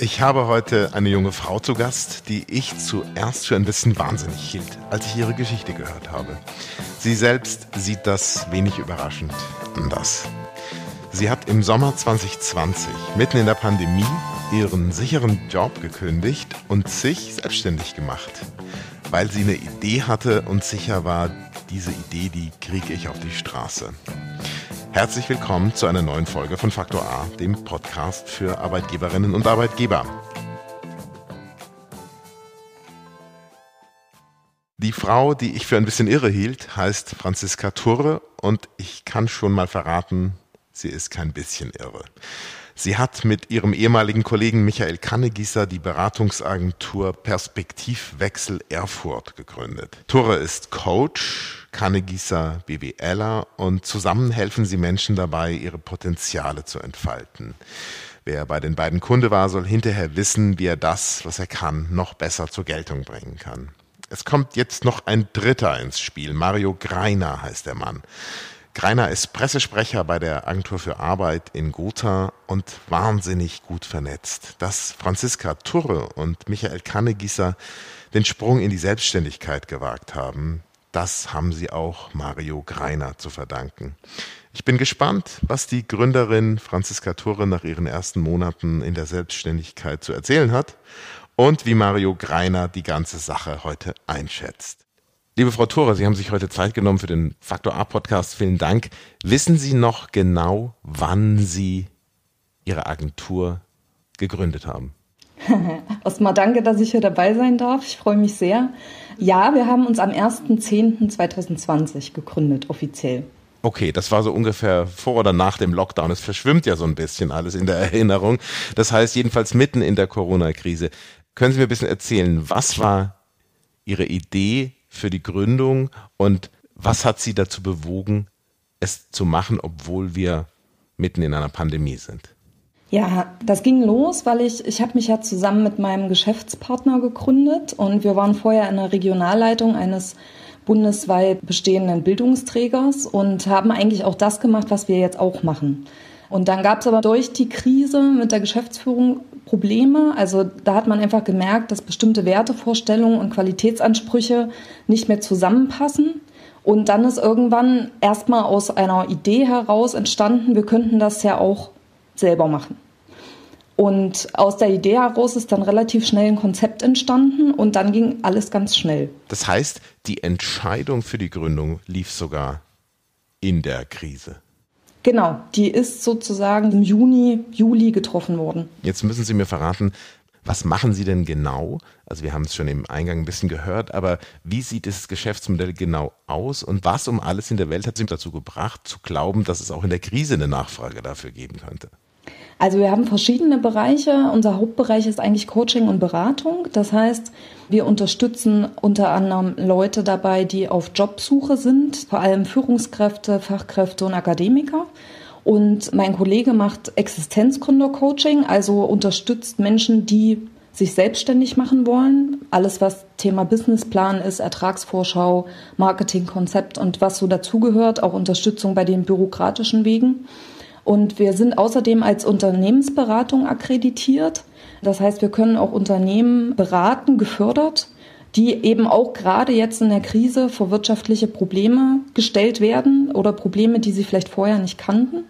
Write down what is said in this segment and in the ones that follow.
Ich habe heute eine junge Frau zu Gast, die ich zuerst für ein bisschen wahnsinnig hielt, als ich ihre Geschichte gehört habe. Sie selbst sieht das wenig überraschend anders. Sie hat im Sommer 2020, mitten in der Pandemie, ihren sicheren Job gekündigt und sich selbstständig gemacht, weil sie eine Idee hatte und sicher war, diese Idee, die kriege ich auf die Straße. Herzlich willkommen zu einer neuen Folge von Faktor A, dem Podcast für Arbeitgeberinnen und Arbeitgeber. Die Frau, die ich für ein bisschen irre hielt, heißt Franziska Turre und ich kann schon mal verraten, sie ist kein bisschen irre. Sie hat mit ihrem ehemaligen Kollegen Michael Kannegießer die Beratungsagentur Perspektivwechsel Erfurt gegründet. Turre ist Coach, Kannegießer BWLer und zusammen helfen sie Menschen dabei, ihre Potenziale zu entfalten. Wer bei den beiden Kunde war, soll hinterher wissen, wie er das, was er kann, noch besser zur Geltung bringen kann. Es kommt jetzt noch ein Dritter ins Spiel. Mario Greiner heißt der Mann. Greiner ist Pressesprecher bei der Agentur für Arbeit in Gotha und wahnsinnig gut vernetzt. Dass Franziska Turre und Michael Kannegießer den Sprung in die Selbstständigkeit gewagt haben, das haben sie auch Mario Greiner zu verdanken. Ich bin gespannt, was die Gründerin Franziska Turre nach ihren ersten Monaten in der Selbstständigkeit zu erzählen hat und wie Mario Greiner die ganze Sache heute einschätzt. Liebe Frau Thore, Sie haben sich heute Zeit genommen für den Faktor A Podcast. Vielen Dank. Wissen Sie noch genau, wann Sie Ihre Agentur gegründet haben? Erstmal danke, dass ich hier dabei sein darf. Ich freue mich sehr. Ja, wir haben uns am 1.10.2020 gegründet, offiziell. Okay, das war so ungefähr vor oder nach dem Lockdown. Es verschwimmt ja so ein bisschen alles in der Erinnerung. Das heißt, jedenfalls mitten in der Corona-Krise. Können Sie mir ein bisschen erzählen, was war Ihre Idee für die Gründung und was hat Sie dazu bewogen, es zu machen, obwohl wir mitten in einer Pandemie sind? Ja, das ging los, weil ich, ich habe mich ja zusammen mit meinem Geschäftspartner gegründet und wir waren vorher in der Regionalleitung eines bundesweit bestehenden Bildungsträgers und haben eigentlich auch das gemacht, was wir jetzt auch machen. Und dann gab es aber durch die Krise mit der Geschäftsführung Probleme. Also da hat man einfach gemerkt, dass bestimmte Wertevorstellungen und Qualitätsansprüche nicht mehr zusammenpassen. Und dann ist irgendwann erstmal aus einer Idee heraus entstanden, wir könnten das ja auch selber machen. Und aus der Idee heraus ist dann relativ schnell ein Konzept entstanden und dann ging alles ganz schnell. Das heißt, die Entscheidung für die Gründung lief sogar in der Krise. Genau, die ist sozusagen im Juni, Juli getroffen worden. Jetzt müssen Sie mir verraten, was machen Sie denn genau? Also wir haben es schon im Eingang ein bisschen gehört, aber wie sieht das Geschäftsmodell genau aus und was um alles in der Welt hat Sie dazu gebracht, zu glauben, dass es auch in der Krise eine Nachfrage dafür geben könnte? Also wir haben verschiedene Bereiche. Unser Hauptbereich ist eigentlich Coaching und Beratung. Das heißt, wir unterstützen unter anderem Leute dabei, die auf Jobsuche sind, vor allem Führungskräfte, Fachkräfte und Akademiker. Und mein Kollege macht Existenzgründer-Coaching, also unterstützt Menschen, die sich selbstständig machen wollen. Alles, was Thema Businessplan ist, Ertragsvorschau, Marketingkonzept und was so dazugehört, auch Unterstützung bei den bürokratischen Wegen. Und wir sind außerdem als Unternehmensberatung akkreditiert. Das heißt, wir können auch Unternehmen beraten, gefördert, die eben auch gerade jetzt in der Krise vor wirtschaftliche Probleme gestellt werden oder Probleme, die sie vielleicht vorher nicht kannten.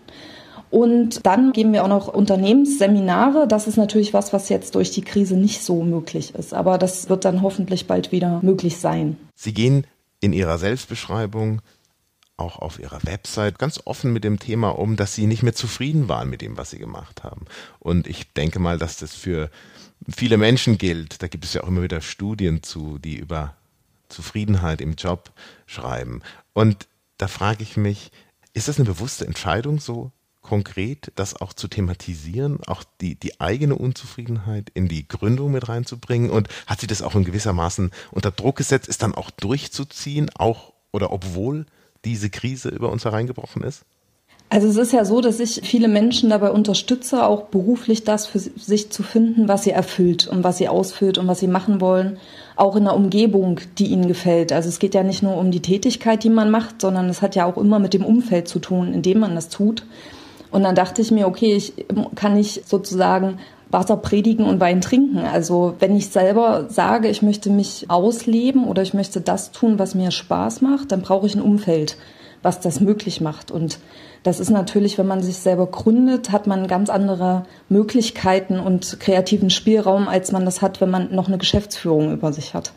Und dann geben wir auch noch Unternehmensseminare. Das ist natürlich was, was jetzt durch die Krise nicht so möglich ist. Aber das wird dann hoffentlich bald wieder möglich sein. Sie gehen in Ihrer Selbstbeschreibung auch auf ihrer Website ganz offen mit dem Thema um, dass sie nicht mehr zufrieden waren mit dem, was sie gemacht haben. Und ich denke mal, dass das für viele Menschen gilt. Da gibt es ja auch immer wieder Studien zu, die über Zufriedenheit im Job schreiben. Und da frage ich mich, ist das eine bewusste Entscheidung so konkret, das auch zu thematisieren, auch die, die eigene Unzufriedenheit in die Gründung mit reinzubringen? Und hat sie das auch in gewissermaßen unter Druck gesetzt, es dann auch durchzuziehen, auch oder obwohl diese Krise über uns hereingebrochen ist? Also es ist ja so, dass ich viele Menschen dabei unterstütze, auch beruflich das für sich zu finden, was sie erfüllt und was sie ausfüllt und was sie machen wollen, auch in einer Umgebung, die ihnen gefällt. Also es geht ja nicht nur um die Tätigkeit, die man macht, sondern es hat ja auch immer mit dem Umfeld zu tun, in dem man das tut. Und dann dachte ich mir, okay, ich kann nicht sozusagen Wasser predigen und Wein trinken. Also wenn ich selber sage, ich möchte mich ausleben oder ich möchte das tun, was mir Spaß macht, dann brauche ich ein Umfeld, was das möglich macht. Und das ist natürlich, wenn man sich selber gründet, hat man ganz andere Möglichkeiten und kreativen Spielraum, als man das hat, wenn man noch eine Geschäftsführung über sich hat.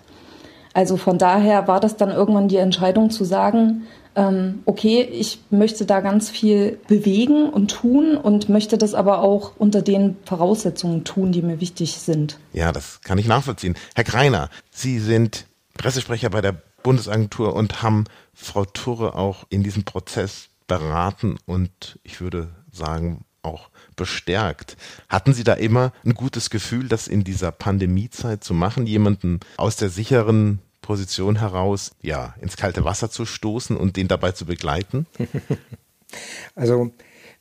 Also von daher war das dann irgendwann die Entscheidung zu sagen, okay, ich möchte da ganz viel bewegen und tun und möchte das aber auch unter den Voraussetzungen tun, die mir wichtig sind. Ja, das kann ich nachvollziehen. Herr Greiner, Sie sind Pressesprecher bei der Bundesagentur und haben Frau Turre auch in diesem Prozess beraten und ich würde sagen auch bestärkt. Hatten Sie da immer ein gutes Gefühl, das in dieser Pandemiezeit zu machen, jemanden aus der sicheren Position heraus ja ins kalte Wasser zu stoßen und den dabei zu begleiten? Also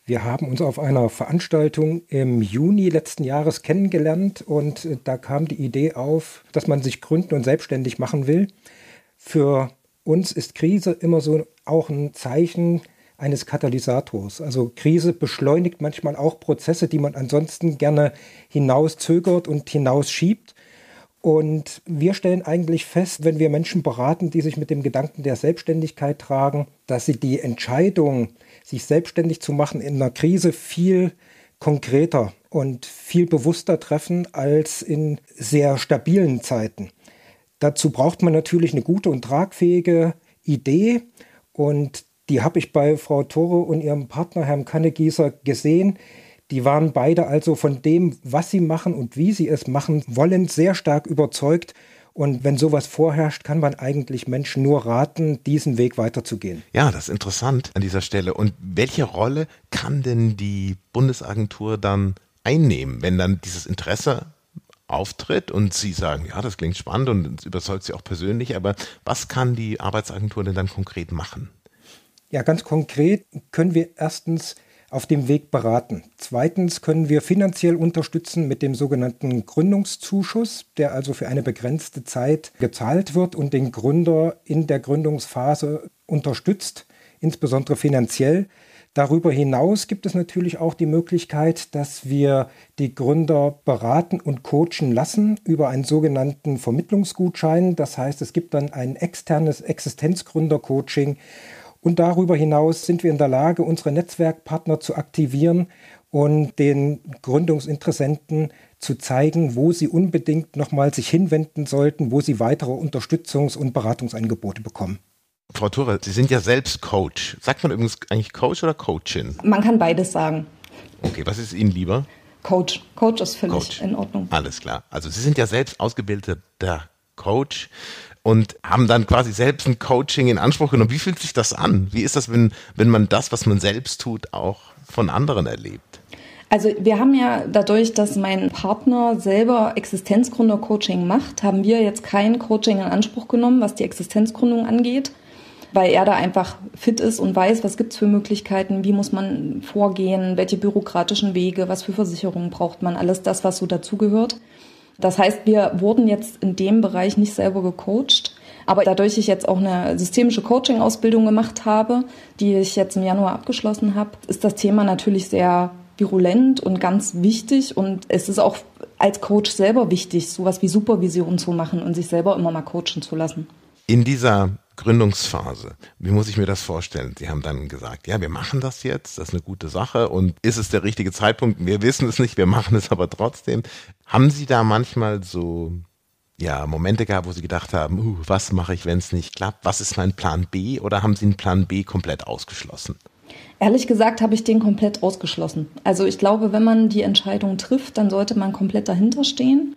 wir haben uns auf einer Veranstaltung im Juni letzten Jahres kennengelernt und da kam die Idee auf, dass man sich gründen und selbstständig machen will. Für uns ist Krise immer so auch ein Zeichen eines Katalysators. Also Krise beschleunigt manchmal auch Prozesse, die man ansonsten gerne hinauszögert und hinausschiebt. Und wir stellen eigentlich fest, wenn wir Menschen beraten, die sich mit dem Gedanken der Selbstständigkeit tragen, dass sie die Entscheidung, sich selbstständig zu machen in einer Krise viel konkreter und viel bewusster treffen als in sehr stabilen Zeiten. Dazu braucht man natürlich eine gute und tragfähige Idee und die habe ich bei Frau Tore und ihrem Partner Herrn Kannegießer gesehen. Die waren beide also von dem, was sie machen und wie sie es machen wollen, sehr stark überzeugt. Und wenn sowas vorherrscht, kann man eigentlich Menschen nur raten, diesen Weg weiterzugehen. Ja, das ist interessant an dieser Stelle. Und welche Rolle kann denn die Bundesagentur dann einnehmen, wenn dann dieses Interesse auftritt und Sie sagen, ja, das klingt spannend und überzeugt Sie auch persönlich, aber was kann die Arbeitsagentur denn dann konkret machen? Ja, ganz konkret können wir erstens auf dem Weg beraten. Zweitens können wir finanziell unterstützen mit dem sogenannten Gründungszuschuss, der also für eine begrenzte Zeit gezahlt wird und den Gründer in der Gründungsphase unterstützt, insbesondere finanziell. Darüber hinaus gibt es natürlich auch die Möglichkeit, dass wir die Gründer beraten und coachen lassen über einen sogenannten Vermittlungsgutschein. Das heißt, es gibt dann ein externes Existenzgründer-Coaching und darüber hinaus sind wir in der Lage, unsere Netzwerkpartner zu aktivieren und den Gründungsinteressenten zu zeigen, wo sie unbedingt nochmal sich hinwenden sollten, wo sie weitere Unterstützungs- und Beratungsangebote bekommen. Frau Thure, Sie sind ja selbst Coach. Sagt man übrigens eigentlich Coach oder Coachin? Man kann beides sagen. Okay, was ist Ihnen lieber? Coach. Coach ist völlig Coach. in Ordnung. Alles klar. Also Sie sind ja selbst ausgebildeter Coach und haben dann quasi selbst ein Coaching in Anspruch genommen. Wie fühlt sich das an? Wie ist das, wenn, wenn man das, was man selbst tut, auch von anderen erlebt? Also wir haben ja dadurch, dass mein Partner selber Existenzgründer-Coaching macht, haben wir jetzt kein Coaching in Anspruch genommen, was die Existenzgründung angeht, weil er da einfach fit ist und weiß, was gibt's für Möglichkeiten, wie muss man vorgehen, welche bürokratischen Wege, was für Versicherungen braucht man, alles das, was so dazugehört. Das heißt, wir wurden jetzt in dem Bereich nicht selber gecoacht. Aber dadurch ich jetzt auch eine systemische Coaching-Ausbildung gemacht habe, die ich jetzt im Januar abgeschlossen habe, ist das Thema natürlich sehr virulent und ganz wichtig. Und es ist auch als Coach selber wichtig, sowas wie Supervision zu machen und sich selber immer mal coachen zu lassen. In dieser Gründungsphase. Wie muss ich mir das vorstellen? Sie haben dann gesagt, ja, wir machen das jetzt, das ist eine gute Sache und ist es der richtige Zeitpunkt? Wir wissen es nicht, wir machen es aber trotzdem. Haben Sie da manchmal so ja, Momente gehabt, wo Sie gedacht haben, uh, was mache ich, wenn es nicht klappt? Was ist mein Plan B? Oder haben Sie einen Plan B komplett ausgeschlossen? Ehrlich gesagt habe ich den komplett ausgeschlossen. Also ich glaube, wenn man die Entscheidung trifft, dann sollte man komplett dahinter stehen.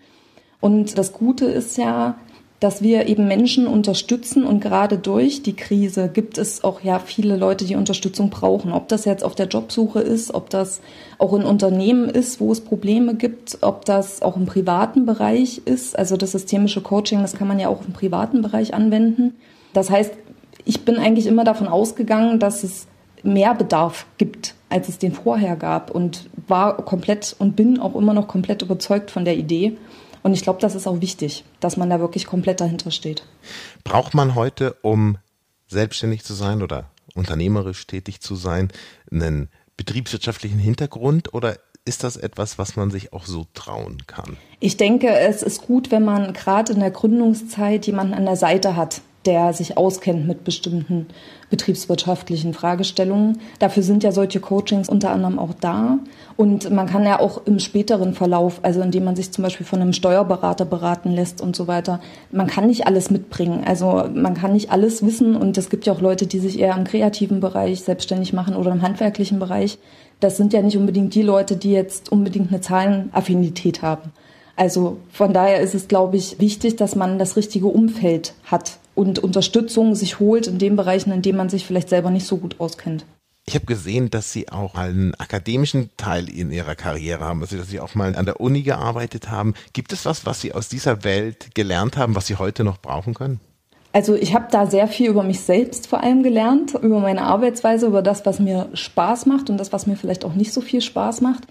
Und das Gute ist ja, dass wir eben Menschen unterstützen und gerade durch die Krise gibt es auch ja viele Leute, die Unterstützung brauchen. Ob das jetzt auf der Jobsuche ist, ob das auch in Unternehmen ist, wo es Probleme gibt, ob das auch im privaten Bereich ist. Also das systemische Coaching, das kann man ja auch im privaten Bereich anwenden. Das heißt, ich bin eigentlich immer davon ausgegangen, dass es mehr Bedarf gibt, als es den vorher gab und war komplett und bin auch immer noch komplett überzeugt von der Idee. Und ich glaube, das ist auch wichtig, dass man da wirklich komplett dahinter steht. Braucht man heute, um selbstständig zu sein oder unternehmerisch tätig zu sein, einen betriebswirtschaftlichen Hintergrund oder ist das etwas, was man sich auch so trauen kann? Ich denke, es ist gut, wenn man gerade in der Gründungszeit jemanden an der Seite hat, der sich auskennt mit bestimmten betriebswirtschaftlichen Fragestellungen. Dafür sind ja solche Coachings unter anderem auch da. Und man kann ja auch im späteren Verlauf, also indem man sich zum Beispiel von einem Steuerberater beraten lässt und so weiter, man kann nicht alles mitbringen. Also man kann nicht alles wissen. Und es gibt ja auch Leute, die sich eher im kreativen Bereich selbstständig machen oder im handwerklichen Bereich. Das sind ja nicht unbedingt die Leute, die jetzt unbedingt eine Zahlenaffinität haben. Also von daher ist es, glaube ich, wichtig, dass man das richtige Umfeld hat und Unterstützung sich holt in den Bereichen, in denen man sich vielleicht selber nicht so gut auskennt. Ich habe gesehen, dass Sie auch einen akademischen Teil in Ihrer Karriere haben, also dass Sie auch mal an der Uni gearbeitet haben. Gibt es was, was Sie aus dieser Welt gelernt haben, was Sie heute noch brauchen können? Also ich habe da sehr viel über mich selbst vor allem gelernt, über meine Arbeitsweise, über das, was mir Spaß macht und das, was mir vielleicht auch nicht so viel Spaß macht.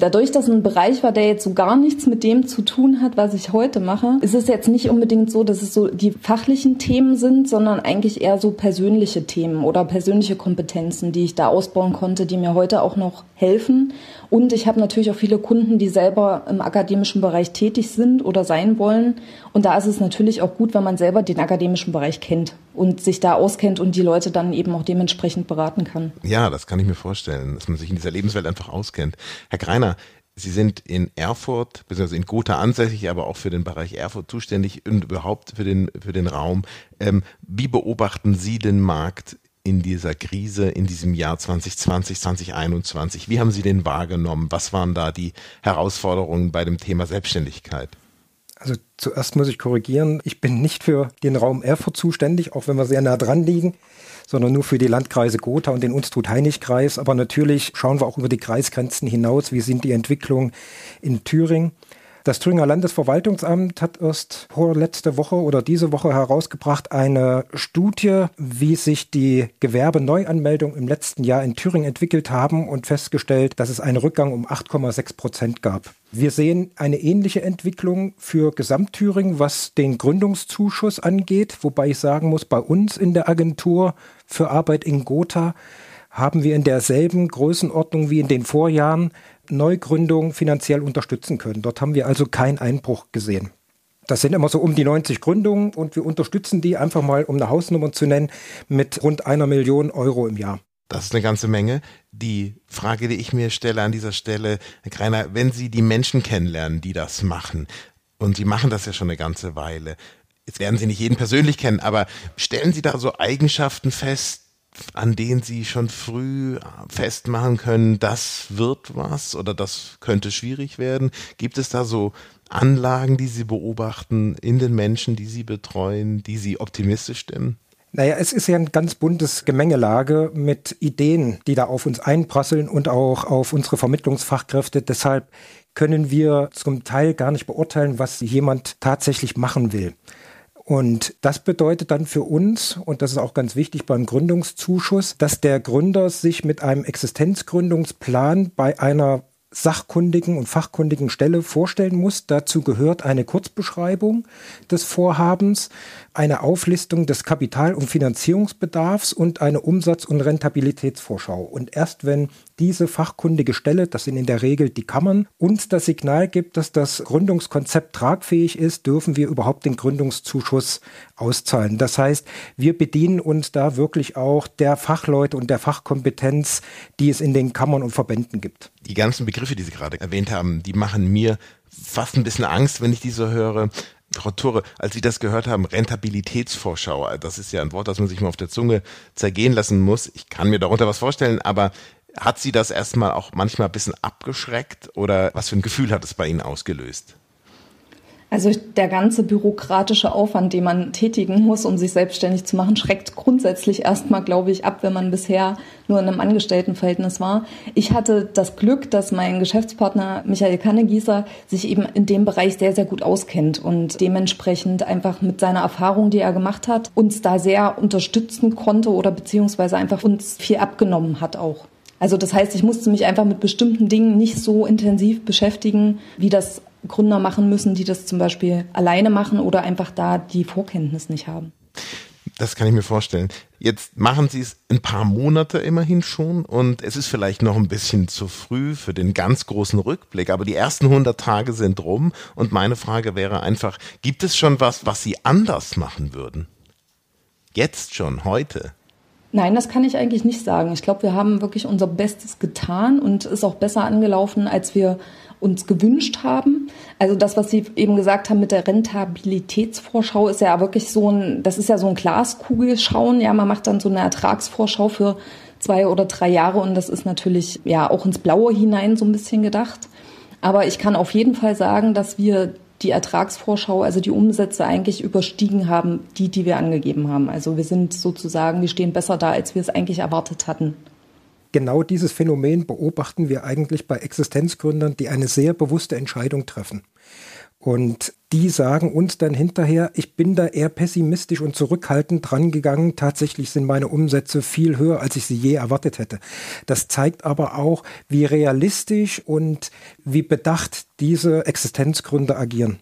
Dadurch, dass ein Bereich war, der jetzt so gar nichts mit dem zu tun hat, was ich heute mache, ist es jetzt nicht unbedingt so, dass es so die fachlichen Themen sind, sondern eigentlich eher so persönliche Themen oder persönliche Kompetenzen, die ich da ausbauen konnte, die mir heute auch noch helfen. Und ich habe natürlich auch viele Kunden, die selber im akademischen Bereich tätig sind oder sein wollen. Und da ist es natürlich auch gut, wenn man selber den akademischen Bereich kennt und sich da auskennt und die Leute dann eben auch dementsprechend beraten kann. Ja, das kann ich mir vorstellen, dass man sich in dieser Lebenswelt einfach auskennt. Herr Greiner, Sie sind in Erfurt, beziehungsweise in Gotha ansässig, aber auch für den Bereich Erfurt zuständig und überhaupt für den, für den Raum. Ähm, wie beobachten Sie den Markt in dieser Krise, in diesem Jahr 2020, 2021? Wie haben Sie den wahrgenommen? Was waren da die Herausforderungen bei dem Thema Selbstständigkeit? Also zuerst muss ich korrigieren, ich bin nicht für den Raum Erfurt zuständig, auch wenn wir sehr nah dran liegen, sondern nur für die Landkreise Gotha und den Unstrut-Heinig-Kreis. Aber natürlich schauen wir auch über die Kreisgrenzen hinaus, wie sind die Entwicklungen in Thüringen. Das Thüringer Landesverwaltungsamt hat erst vorletzte Woche oder diese Woche herausgebracht eine Studie, wie sich die Gewerbeneuanmeldungen im letzten Jahr in Thüringen entwickelt haben und festgestellt, dass es einen Rückgang um 8,6 Prozent gab. Wir sehen eine ähnliche Entwicklung für Gesamtthüringen, was den Gründungszuschuss angeht, wobei ich sagen muss, bei uns in der Agentur für Arbeit in Gotha haben wir in derselben Größenordnung wie in den Vorjahren Neugründungen finanziell unterstützen können. Dort haben wir also keinen Einbruch gesehen. Das sind immer so um die 90 Gründungen und wir unterstützen die einfach mal, um eine Hausnummer zu nennen, mit rund einer Million Euro im Jahr. Das ist eine ganze Menge. Die Frage, die ich mir stelle an dieser Stelle, Herr Greiner, wenn Sie die Menschen kennenlernen, die das machen, und Sie machen das ja schon eine ganze Weile, jetzt werden Sie nicht jeden persönlich kennen, aber stellen Sie da so Eigenschaften fest, an denen Sie schon früh festmachen können, das wird was oder das könnte schwierig werden? Gibt es da so Anlagen, die Sie beobachten in den Menschen, die Sie betreuen, die Sie optimistisch stimmen? Naja, es ist ja ein ganz buntes Gemengelage mit Ideen, die da auf uns einprasseln und auch auf unsere Vermittlungsfachkräfte. Deshalb können wir zum Teil gar nicht beurteilen, was jemand tatsächlich machen will. Und das bedeutet dann für uns, und das ist auch ganz wichtig beim Gründungszuschuss, dass der Gründer sich mit einem Existenzgründungsplan bei einer sachkundigen und fachkundigen Stelle vorstellen muss. Dazu gehört eine Kurzbeschreibung des Vorhabens, eine Auflistung des Kapital- und Finanzierungsbedarfs und eine Umsatz- und Rentabilitätsvorschau. Und erst wenn diese fachkundige Stelle, das sind in der Regel die Kammern, uns das Signal gibt, dass das Gründungskonzept tragfähig ist, dürfen wir überhaupt den Gründungszuschuss auszahlen. Das heißt, wir bedienen uns da wirklich auch der Fachleute und der Fachkompetenz, die es in den Kammern und Verbänden gibt. Die ganzen Begriffe, die Sie gerade erwähnt haben, die machen mir fast ein bisschen Angst, wenn ich die so höre. Frau Tore, als Sie das gehört haben, Rentabilitätsvorschau, das ist ja ein Wort, das man sich mal auf der Zunge zergehen lassen muss. Ich kann mir darunter was vorstellen, aber hat Sie das erstmal auch manchmal ein bisschen abgeschreckt oder was für ein Gefühl hat es bei Ihnen ausgelöst? Also der ganze bürokratische Aufwand, den man tätigen muss, um sich selbstständig zu machen, schreckt grundsätzlich erstmal, glaube ich, ab, wenn man bisher nur in einem Angestelltenverhältnis war. Ich hatte das Glück, dass mein Geschäftspartner Michael Kannegießer sich eben in dem Bereich sehr, sehr gut auskennt und dementsprechend einfach mit seiner Erfahrung, die er gemacht hat, uns da sehr unterstützen konnte oder beziehungsweise einfach uns viel abgenommen hat auch. Also das heißt, ich musste mich einfach mit bestimmten Dingen nicht so intensiv beschäftigen, wie das Gründer machen müssen, die das zum Beispiel alleine machen oder einfach da die Vorkenntnis nicht haben. Das kann ich mir vorstellen. Jetzt machen Sie es ein paar Monate immerhin schon und es ist vielleicht noch ein bisschen zu früh für den ganz großen Rückblick, aber die ersten 100 Tage sind rum und meine Frage wäre einfach, gibt es schon was, was Sie anders machen würden? Jetzt schon, heute? Nein, das kann ich eigentlich nicht sagen. Ich glaube, wir haben wirklich unser Bestes getan und ist auch besser angelaufen, als wir uns gewünscht haben. Also das, was Sie eben gesagt haben mit der Rentabilitätsvorschau, ist ja wirklich so ein, das ist ja so ein Glaskugelschauen. Ja, man macht dann so eine Ertragsvorschau für zwei oder drei Jahre und das ist natürlich ja auch ins Blaue hinein so ein bisschen gedacht. Aber ich kann auf jeden Fall sagen, dass wir die Ertragsvorschau, also die Umsätze eigentlich überstiegen haben, die, die wir angegeben haben. Also wir sind sozusagen, wir stehen besser da, als wir es eigentlich erwartet hatten genau dieses Phänomen beobachten wir eigentlich bei Existenzgründern, die eine sehr bewusste Entscheidung treffen. Und die sagen uns dann hinterher, ich bin da eher pessimistisch und zurückhaltend dran gegangen. Tatsächlich sind meine Umsätze viel höher, als ich sie je erwartet hätte. Das zeigt aber auch, wie realistisch und wie bedacht diese Existenzgründer agieren.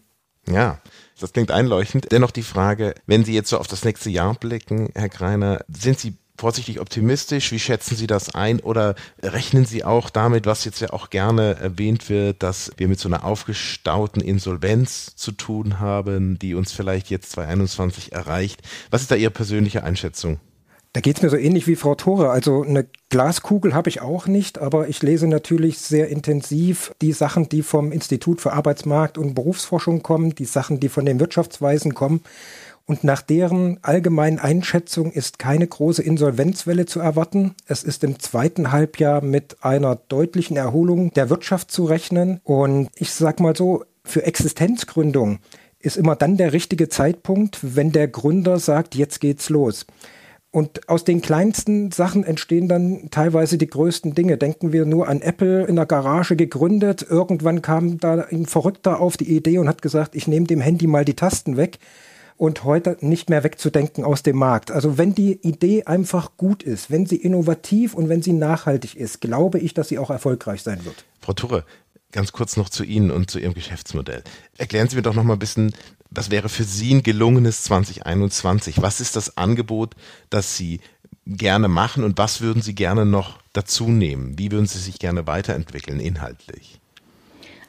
Ja, das klingt einleuchtend. Dennoch die Frage, wenn Sie jetzt so auf das nächste Jahr blicken, Herr Greiner, sind Sie vorsichtig optimistisch? Wie schätzen Sie das ein? Oder rechnen Sie auch damit, was jetzt ja auch gerne erwähnt wird, dass wir mit so einer aufgestauten Insolvenz zu tun haben, die uns vielleicht jetzt 2021 erreicht? Was ist da Ihre persönliche Einschätzung? Da geht es mir so ähnlich wie Frau Tore. Also eine Glaskugel habe ich auch nicht, aber ich lese natürlich sehr intensiv die Sachen, die vom Institut für Arbeitsmarkt und Berufsforschung kommen, die Sachen, die von den Wirtschaftsweisen kommen. Und nach deren allgemeinen Einschätzung ist keine große Insolvenzwelle zu erwarten. Es ist im zweiten Halbjahr mit einer deutlichen Erholung der Wirtschaft zu rechnen. Und ich sage mal so, für Existenzgründung ist immer dann der richtige Zeitpunkt, wenn der Gründer sagt, jetzt geht's los. Und aus den kleinsten Sachen entstehen dann teilweise die größten Dinge. Denken wir nur an Apple in der Garage gegründet. Irgendwann kam da ein Verrückter auf die Idee und hat gesagt, ich nehme dem Handy mal die Tasten weg und heute nicht mehr wegzudenken aus dem Markt. Also wenn die Idee einfach gut ist, wenn sie innovativ und wenn sie nachhaltig ist, glaube ich, dass sie auch erfolgreich sein wird. Frau Turre, ganz kurz noch zu Ihnen und zu Ihrem Geschäftsmodell. Erklären Sie mir doch noch mal ein bisschen, was wäre für Sie ein gelungenes 2021? Was ist das Angebot, das Sie gerne machen und was würden Sie gerne noch dazu nehmen? Wie würden Sie sich gerne weiterentwickeln inhaltlich?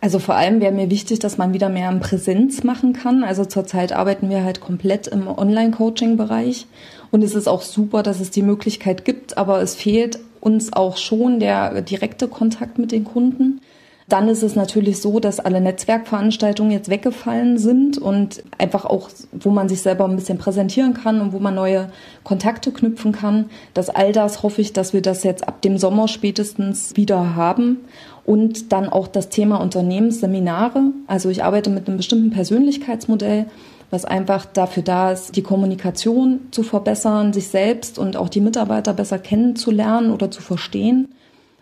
Also vor allem wäre mir wichtig, dass man wieder mehr in Präsenz machen kann. Also zurzeit arbeiten wir halt komplett im Online-Coaching-Bereich. Und es ist auch super, dass es die Möglichkeit gibt, aber es fehlt uns auch schon der direkte Kontakt mit den Kunden. Dann ist es natürlich so, dass alle Netzwerkveranstaltungen jetzt weggefallen sind und einfach auch, wo man sich selber ein bisschen präsentieren kann und wo man neue Kontakte knüpfen kann. Dass all das hoffe ich, dass wir das jetzt ab dem Sommer spätestens wieder haben und dann auch das Thema Unternehmensseminare. Also ich arbeite mit einem bestimmten Persönlichkeitsmodell, was einfach dafür da ist, die Kommunikation zu verbessern, sich selbst und auch die Mitarbeiter besser kennenzulernen oder zu verstehen.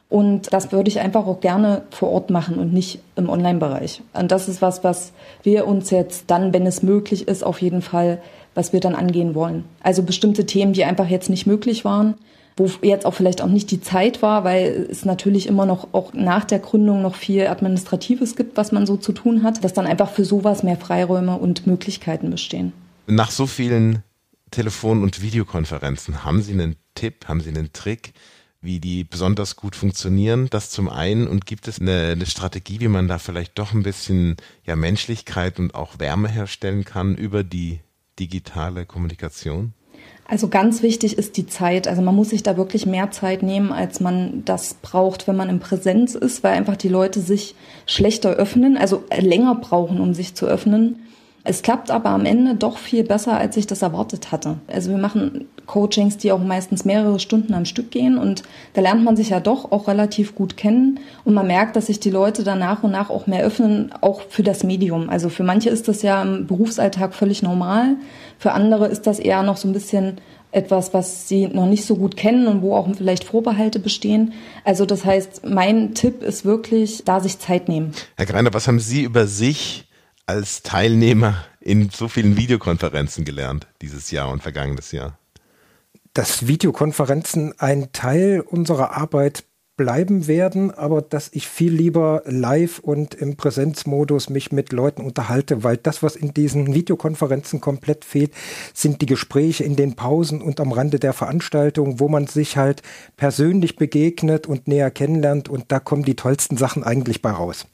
Und das würde ich einfach auch gerne vor Ort machen und nicht im Online-Bereich. Und das ist was, was wir uns jetzt dann, wenn es möglich ist, auf jeden Fall, was wir dann angehen wollen. Also bestimmte Themen, die einfach jetzt nicht möglich waren, wo jetzt auch vielleicht auch nicht die Zeit war, weil es natürlich immer noch auch nach der Gründung noch viel Administratives gibt, was man so zu tun hat, dass dann einfach für sowas mehr Freiräume und Möglichkeiten bestehen. Nach so vielen Telefon- und Videokonferenzen, haben Sie einen Tipp, haben Sie einen Trick, wie die besonders gut funktionieren? Das zum einen und gibt es eine, eine Strategie, wie man da vielleicht doch ein bisschen ja, Menschlichkeit und auch Wärme herstellen kann über die digitale Kommunikation? Also ganz wichtig ist die Zeit. Also man muss sich da wirklich mehr Zeit nehmen, als man das braucht, wenn man in Präsenz ist, weil einfach die Leute sich schlechter öffnen, also länger brauchen, um sich zu öffnen. Es klappt aber am Ende doch viel besser, als ich das erwartet hatte. Also wir machen Coachings, die auch meistens mehrere Stunden am Stück gehen und da lernt man sich ja doch auch relativ gut kennen und man merkt, dass sich die Leute dann nach und nach auch mehr öffnen, auch für das Medium. Also für manche ist das ja im Berufsalltag völlig normal, für andere ist das eher noch so ein bisschen etwas, was sie noch nicht so gut kennen und wo auch vielleicht Vorbehalte bestehen. Also das heißt, mein Tipp ist wirklich, da sich Zeit nehmen. Herr Greiner, was haben Sie über sich als Teilnehmer in so vielen Videokonferenzen gelernt dieses Jahr und vergangenes Jahr? Dass Videokonferenzen ein Teil unserer Arbeit bleiben werden, aber dass ich viel lieber live und im Präsenzmodus mich mit Leuten unterhalte, weil das, was in diesen Videokonferenzen komplett fehlt, sind die Gespräche in den Pausen und am Rande der Veranstaltung, wo man sich halt persönlich begegnet und näher kennenlernt und da kommen die tollsten Sachen eigentlich bei raus.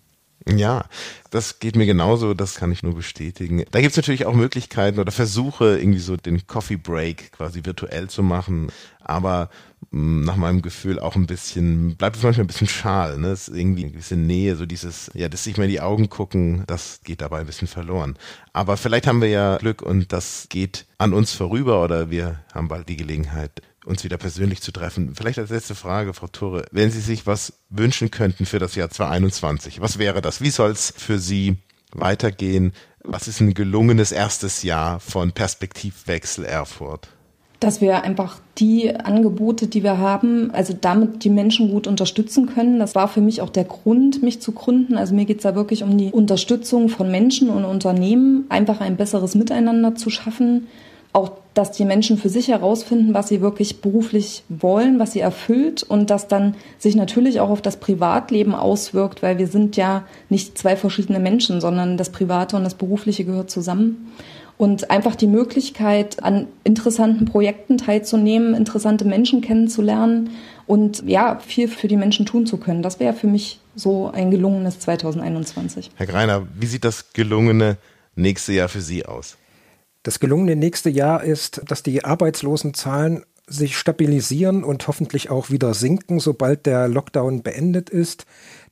Ja, das geht mir genauso, das kann ich nur bestätigen. Da gibt's natürlich auch Möglichkeiten oder Versuche, irgendwie so den Coffee Break quasi virtuell zu machen, aber mh, nach meinem Gefühl auch ein bisschen, bleibt es manchmal ein bisschen schal, ne? Es ist irgendwie eine gewisse Nähe, so dieses, ja, das sich mal in die Augen gucken, das geht dabei ein bisschen verloren. Aber vielleicht haben wir ja Glück und das geht an uns vorüber oder wir haben bald die Gelegenheit, uns wieder persönlich zu treffen. Vielleicht als letzte Frage, Frau Tore, wenn Sie sich was wünschen könnten für das Jahr 2021, was wäre das? Wie soll es für Sie weitergehen? Was ist ein gelungenes erstes Jahr von Perspektivwechsel Erfurt? Dass wir einfach die Angebote, die wir haben, also damit die Menschen gut unterstützen können. Das war für mich auch der Grund, mich zu gründen. Also mir geht es da wirklich um die Unterstützung von Menschen und Unternehmen, einfach ein besseres Miteinander zu schaffen auch, dass die Menschen für sich herausfinden, was sie wirklich beruflich wollen, was sie erfüllt und das dann sich natürlich auch auf das Privatleben auswirkt, weil wir sind ja nicht zwei verschiedene Menschen, sondern das Private und das Berufliche gehört zusammen. Und einfach die Möglichkeit, an interessanten Projekten teilzunehmen, interessante Menschen kennenzulernen und ja, viel für die Menschen tun zu können. Das wäre für mich so ein gelungenes 2021. Herr Greiner, wie sieht das gelungene nächste Jahr für Sie aus? Das gelungene nächste Jahr ist, dass die Arbeitslosenzahlen sich stabilisieren und hoffentlich auch wieder sinken, sobald der Lockdown beendet ist,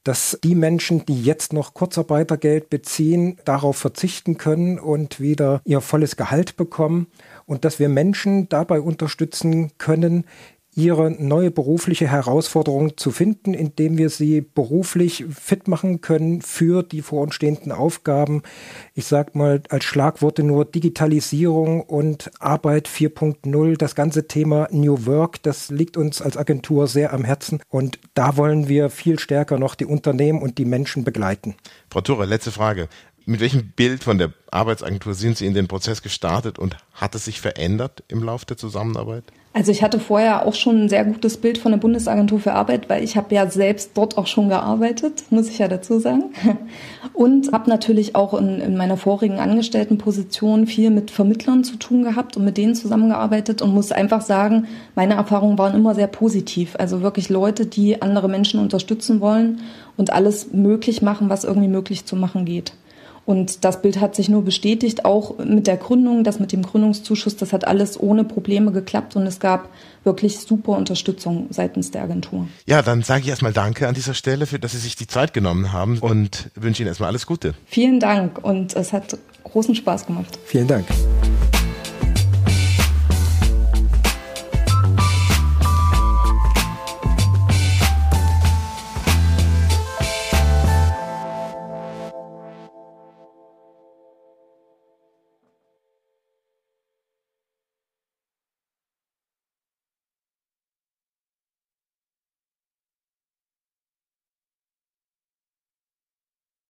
dass die Menschen, die jetzt noch Kurzarbeitergeld beziehen, darauf verzichten können und wieder ihr volles Gehalt bekommen. Und dass wir Menschen dabei unterstützen können, ihre neue berufliche Herausforderung zu finden, indem wir sie beruflich fit machen können für die vor uns stehenden Aufgaben. Ich sage mal als Schlagworte nur Digitalisierung und Arbeit 4.0. Das ganze Thema New Work, das liegt uns als Agentur sehr am Herzen und da wollen wir viel stärker noch die Unternehmen und die Menschen begleiten. Frau Thure, letzte Frage. Mit welchem Bild von der Arbeitsagentur sind Sie in den Prozess gestartet und hat es sich verändert im Laufe der Zusammenarbeit? Also ich hatte vorher auch schon ein sehr gutes Bild von der Bundesagentur für Arbeit, weil ich habe ja selbst dort auch schon gearbeitet, muss ich ja dazu sagen. Und habe natürlich auch in, in meiner vorigen Angestelltenposition viel mit Vermittlern zu tun gehabt und mit denen zusammengearbeitet und muss einfach sagen, meine Erfahrungen waren immer sehr positiv. Also wirklich Leute, die andere Menschen unterstützen wollen und alles möglich machen, was irgendwie möglich zu machen geht. Und das Bild hat sich nur bestätigt, auch mit der Gründung, das mit dem Gründungszuschuss, das hat alles ohne Probleme geklappt und es gab wirklich super Unterstützung seitens der Agentur. Ja, dann sage ich erstmal Danke an dieser Stelle, für dass Sie sich die Zeit genommen haben und wünsche Ihnen erstmal alles Gute. Vielen Dank und es hat großen Spaß gemacht. Vielen Dank.